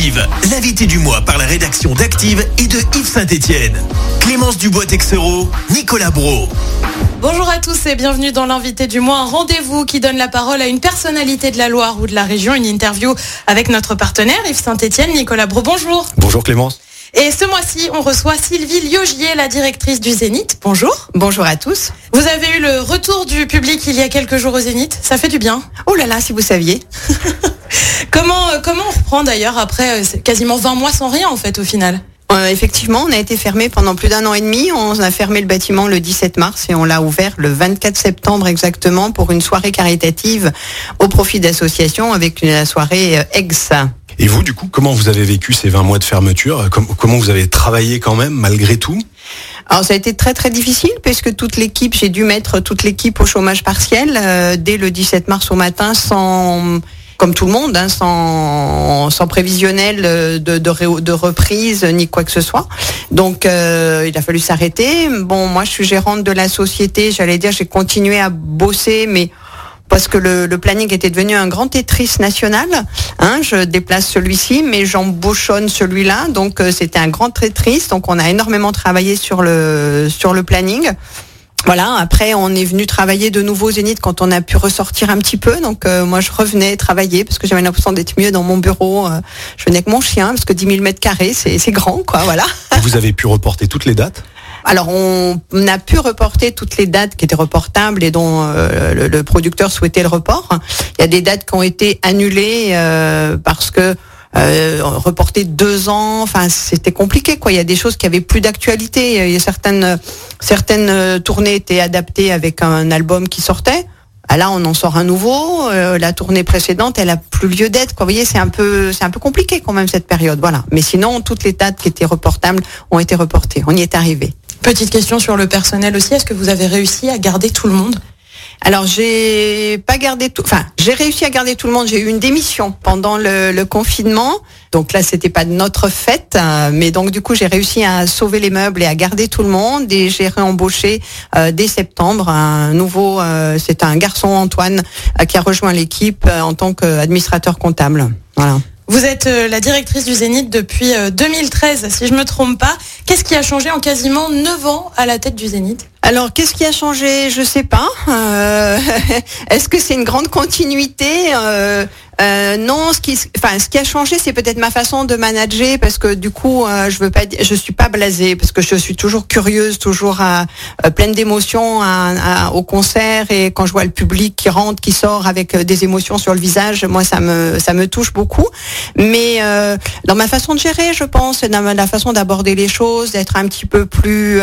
Active, l'invité du mois par la rédaction d'Active et de Yves Saint-Etienne. Clémence Dubois-Texero, Nicolas Bro. Bonjour à tous et bienvenue dans l'invité du mois, un rendez-vous qui donne la parole à une personnalité de la Loire ou de la région, une interview avec notre partenaire Yves Saint-Etienne, Nicolas Bro. Bonjour. Bonjour Clémence. Et ce mois-ci, on reçoit Sylvie Liogier, la directrice du Zénith. Bonjour. Bonjour à tous. Vous avez eu le retour du public il y a quelques jours au Zénith. Ça fait du bien. Oh là là, si vous saviez. comment, euh, comment on reprend d'ailleurs après euh, quasiment 20 mois sans rien en fait au final euh, effectivement, on a été fermé pendant plus d'un an et demi. On a fermé le bâtiment le 17 mars et on l'a ouvert le 24 septembre exactement pour une soirée caritative au profit d'associations avec la soirée EGS. Et vous, du coup, comment vous avez vécu ces 20 mois de fermeture? Comment vous avez travaillé quand même malgré tout? Alors ça a été très très difficile puisque toute l'équipe, j'ai dû mettre toute l'équipe au chômage partiel dès le 17 mars au matin sans comme tout le monde, hein, sans, sans prévisionnel de, de, de, reprise ni quoi que ce soit. Donc euh, il a fallu s'arrêter. Bon, moi je suis gérante de la société, j'allais dire j'ai continué à bosser, mais parce que le, le, planning était devenu un grand Tetris national. Hein, je déplace celui-ci, mais j'embauchonne celui-là. Donc euh, c'était un grand Tetris. Donc on a énormément travaillé sur le sur le planning. Voilà, après on est venu travailler de nouveau au Zénith quand on a pu ressortir un petit peu. Donc euh, moi je revenais travailler parce que j'avais l'impression d'être mieux dans mon bureau. Euh, je venais avec mon chien parce que 10 000 mètres carrés c'est grand quoi, voilà. vous avez pu reporter toutes les dates? Alors on a pu reporter toutes les dates qui étaient reportables et dont euh, le, producteur souhaitait le report. Il y a des dates qui ont été annulées parce que euh, reporter deux ans. Enfin, c'était compliqué, quoi. Il y a des choses qui avaient plus d'actualité. Il y a certaines certaines tournées étaient adaptées avec un album qui sortait. Ah, là, on en sort un nouveau. Euh, la tournée précédente, elle a plus lieu d'être. Vous voyez, c'est un peu, c'est un peu compliqué quand même cette période. Voilà. Mais sinon, toutes les dates qui étaient reportables ont été reportées. On y est arrivé. Petite question sur le personnel aussi. Est-ce que vous avez réussi à garder tout le monde? Alors j'ai pas gardé tout, enfin j'ai réussi à garder tout le monde. J'ai eu une démission pendant le, confinement, donc là c'était pas de notre fête, euh, mais donc du coup j'ai réussi à sauver les meubles et à garder tout le monde et j'ai réembauché euh, dès septembre un nouveau, euh, c'est un garçon Antoine qui a rejoint l'équipe en tant qu'administrateur comptable. Voilà. Vous êtes la directrice du Zénith depuis 2013, si je me trompe pas. Qu'est-ce qui a changé en quasiment 9 ans à la tête du Zénith? Alors, qu'est-ce qui a changé? Je sais pas. Euh, est-ce que c'est une grande continuité? Euh, euh, non, ce qui, a changé, c'est peut-être ma façon de manager parce que du coup, je je suis pas blasée parce que je suis toujours curieuse, toujours pleine d'émotions au concert et quand je vois le public qui rentre, qui sort avec des émotions sur le visage, moi ça me touche beaucoup. Mais dans ma façon de gérer, je pense, dans la façon d'aborder les choses, d'être un petit peu plus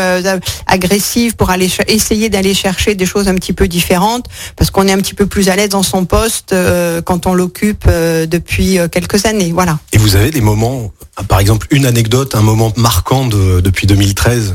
agressive pour essayer d'aller chercher des choses un petit peu différentes parce qu'on est un petit peu plus à l'aise dans son poste euh, quand on l'occupe euh, depuis euh, quelques années. Voilà. Et vous avez des moments, par exemple une anecdote, un moment marquant depuis 2013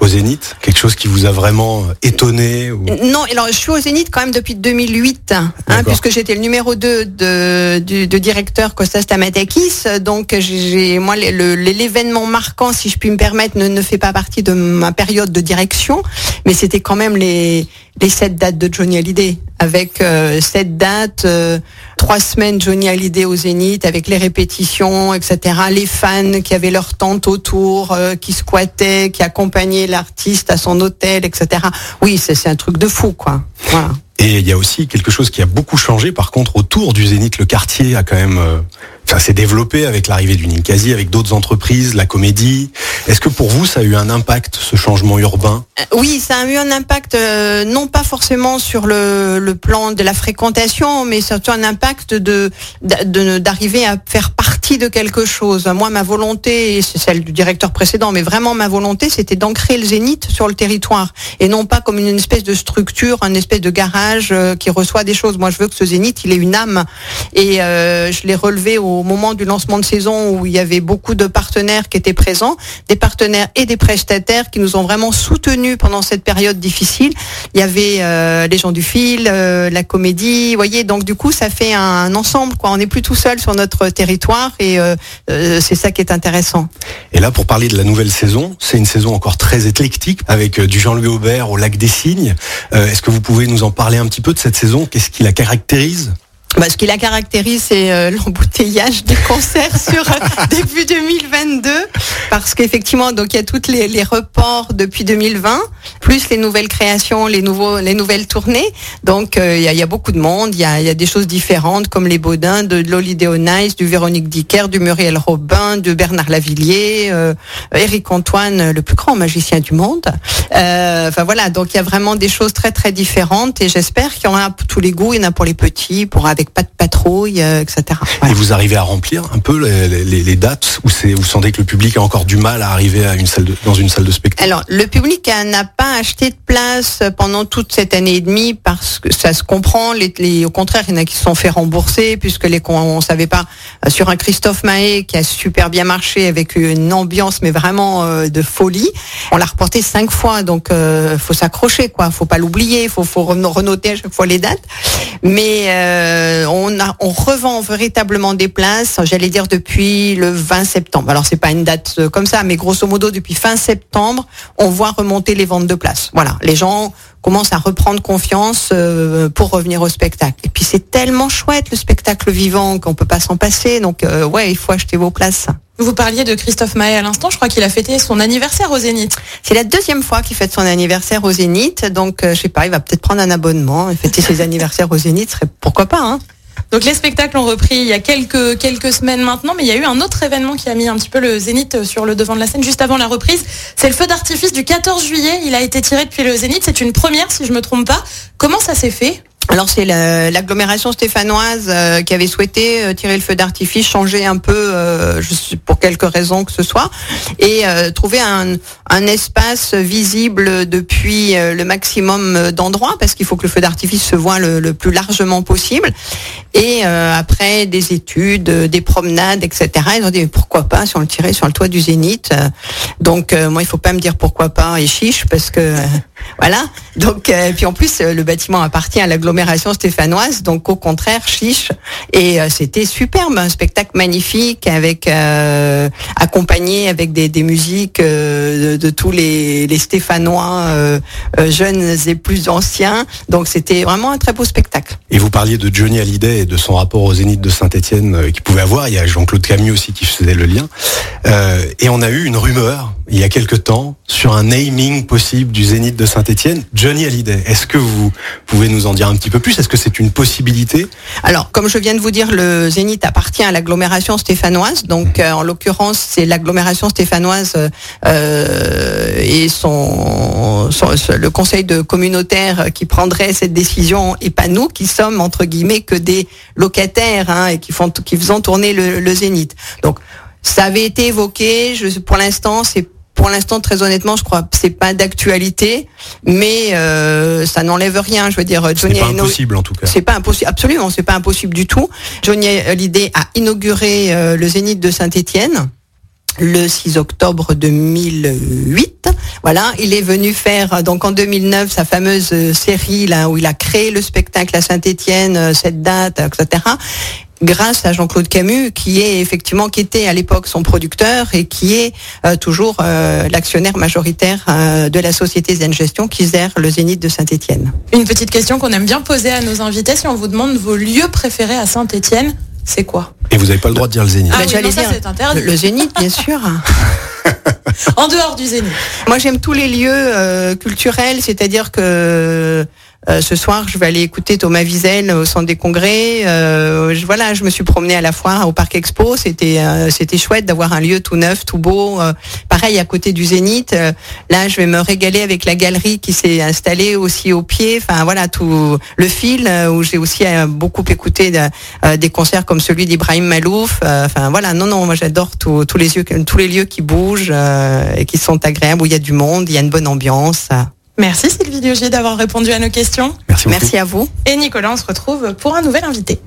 au Zénith Quelque chose qui vous a vraiment étonné Non, alors je suis au Zénith quand même depuis 2008, hein, puisque j'étais le numéro 2 de, du, directeur Kostas Stamatakis. Donc j'ai moi l'événement marquant, si je puis me permettre, ne, ne fait pas partie de ma période de direction, mais c'était quand même les, les sept dates de Johnny Hallyday avec euh, cette date, euh, trois semaines Johnny Hallyday au Zénith, avec les répétitions, etc. Les fans qui avaient leur tente autour, euh, qui squattaient, qui accompagnaient l'artiste à son hôtel, etc. Oui, c'est un truc de fou, quoi. Et il y a aussi quelque chose qui a beaucoup changé, par contre, autour du Zénith, le quartier a quand même ça s'est développé avec l'arrivée du Ninkasi, avec d'autres entreprises, la comédie. Est-ce que pour vous, ça a eu un impact, ce changement urbain? Euh, Oui, ça a eu un impact, euh, non pas forcément sur le, plan de la fréquentation, mais surtout un impact de d'arriver à faire partie de quelque chose. Moi, ma volonté, c'est celle du directeur précédent, mais vraiment ma volonté, c'était d'ancrer le Zénith sur le territoire, et non pas comme une espèce de structure, une espèce de garage euh, qui reçoit des choses. Moi, je veux que ce Zénith, il ait une âme, et je l'ai relevé au moment du lancement de saison où il y avait beaucoup de partenaires qui étaient présents, des partenaires et des prestataires qui nous ont vraiment soutenus pendant cette période difficile. Il y avait euh, les gens du fil, euh, la comédie, vous voyez, donc du coup ça fait un, ensemble, quoi. On n'est plus tout seul sur notre territoire et euh, c'est ça qui est intéressant. Et là, pour parler de la nouvelle saison, c'est une saison encore très éclectique avec du Jean-Louis Aubert au Lac des Cygnes. Est-ce que vous pouvez nous en parler un petit peu de cette saison? Qu'est-ce qui la caractérise? Bah, ce qui la caractérise, c'est euh, l'embouteillage des concerts sur euh, début 2022, parce qu'effectivement, donc il y a toutes les, les, reports depuis 2020, plus les nouvelles créations, les nouveaux, les nouvelles tournées. Donc euh, il y, a, y, a, beaucoup de monde. Il y a, y a, des choses différentes, comme les Baudins, de, de l'Olydée Nice, du Véronique Dicker, du Muriel Robin, de Bernard Lavillier, Éric Antoine, le plus grand magicien du monde. Enfin voilà, donc il y a vraiment des choses très très différentes, et j'espère qu'il y en a pour tous les goûts. Il y en a pour les petits, pour avec pas de patrouille, euh, etc. Et vous arrivez à remplir un peu les, les, les dates où c'est vous sentez que le public a encore du mal à arriver à une salle de, dans une salle de spectacle? Alors le public n'a pas acheté de place pendant toute cette année et demie parce que ça se comprend. Les, les, au contraire, il y en a qui se sont fait rembourser puisque les on savait pas sur un Christophe Mahé qui a super bien marché avec une ambiance mais vraiment euh, de folie. On l'a reporté cinq fois donc euh, faut s'accrocher quoi. Faut pas l'oublier. Faut faut renoter à chaque fois les dates. Mais euh, on, a, on revend véritablement des places, j'allais dire depuis le 20 septembre. Alors c'est pas une date euh, comme ça, mais grosso modo depuis fin septembre, on voit remonter les ventes de places. Voilà, les gens commencent à reprendre confiance euh, pour revenir au spectacle. Et puis c'est tellement chouette le spectacle vivant qu'on peut pas s'en passer. Donc euh, ouais, il faut acheter vos places. Vous parliez de Christophe Maé à l'instant, je crois qu'il a fêté son anniversaire au Zénith. C'est la deuxième fois qu'il fête son anniversaire au Zénith, donc euh, je sais pas, il va peut-être prendre un abonnement et fêter ses anniversaires au Zénith, serait pourquoi pas hein donc les spectacles ont repris il y a quelques, quelques semaines maintenant, mais il y a eu un autre événement qui a mis un petit peu le Zénith sur le devant de la scène juste avant la reprise. C'est le feu d'artifice du 14 juillet. Il a été tiré depuis le Zénith. C'est une première si je me trompe pas. Comment ça s'est fait? Alors c'est l'agglomération stéphanoise euh, qui avait souhaité euh, tirer le feu d'artifice, changer un peu, euh, pour quelque raison que ce soit, et euh, trouver un, espace visible depuis euh, le maximum d'endroits, parce qu'il faut que le feu d'artifice se voit le, plus largement possible. Et euh, après des études, des promenades, etc., ils ont dit pourquoi pas si on le tirait sur le toit du Zénith. Donc moi il faut pas me dire pourquoi pas et chiche, parce que voilà. Donc puis en plus le bâtiment appartient à l'agglomération agglomération stéphanoise, donc au contraire chiche. Et euh, c'était superbe, un spectacle magnifique avec euh, accompagné avec des, musiques euh, de, tous les, les Stéphanois euh, jeunes et plus anciens. Donc c'était vraiment un très beau spectacle. Et vous parliez de Johnny Hallyday et de son rapport au Zénith de Saint-Etienne qu'il pouvait avoir. Il y a Jean-Claude Camus aussi qui faisait le lien. et on a eu une rumeur il y a quelque temps sur un naming possible du Zénith de Saint-Etienne, Johnny Hallyday. Est-ce que vous pouvez nous en dire un petit peu plus? Est-ce que c'est une possibilité? Alors, comme je viens de vous dire, le Zénith appartient à l'agglomération stéphanoise. Donc, euh, en l'occurrence, c'est l'agglomération stéphanoise euh, et son, son, le conseil de communautaire qui prendrait cette décision, et pas nous, qui sommes entre guillemets que des locataires hein, et qui font, qui faisant tourner le, le Zénith. Donc, ça avait été évoqué. Je, pour l'instant, c'est pour l'instant, très honnêtement, je crois que c'est pas d'actualité, mais euh, ça n'enlève rien. Je veux dire, Johnny. C'est pas impossible en tout cas. C'est pas impossible, absolument, c'est pas impossible du tout. Johnny Hallyday a inauguré euh, le Zénith de Saint-Étienne le 6 octobre 2008. Voilà, il est venu faire donc en 2009 sa fameuse série là où il a créé le spectacle à Saint-Étienne, cette date, etc grâce à Jean-Claude Camus, qui est effectivement qui était à l'époque son producteur et qui est euh, toujours euh, l'actionnaire majoritaire euh, de la société Zen Gestion qui gère le Zénith de Saint-Étienne. Une petite question qu'on aime bien poser à nos invités si on vous demande vos lieux préférés à Saint-Étienne, c'est quoi Et vous n'avez pas le droit de dire le Zénith. Ah, oui, non, ça, dire le, le Zénith, bien sûr. en dehors du Zénith. Moi, j'aime tous les lieux euh, culturels, c'est-à-dire que euh, ce soir, je vais aller écouter Thomas Wiesel au centre des congrès. Euh, je, voilà, je me suis promenée à la foire au Parc Expo. C'était euh, c'était chouette d'avoir un lieu tout neuf, tout beau. Euh, pareil à côté du Zénith. là, je vais me régaler avec la galerie qui s'est installée aussi au pied. Enfin voilà, tout le fil où j'ai aussi beaucoup écouté de, des concerts comme celui d'Ibrahim Malouf. Enfin voilà, non non, moi j'adore les tous les lieux qui bougent et qui sont agréables où il y a du monde, il y a une bonne ambiance. Merci Sylvie Diogier d'avoir répondu à nos questions. Merci, Merci à vous. Et Nicolas, on se retrouve pour un nouvel invité.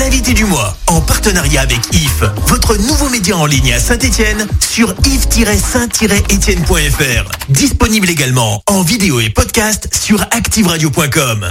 L'invité du mois, en partenariat avec IF, votre nouveau média en ligne à Saint-Etienne, sur if-saint-etienne.fr. Disponible également en vidéo et podcast sur activeradio.com.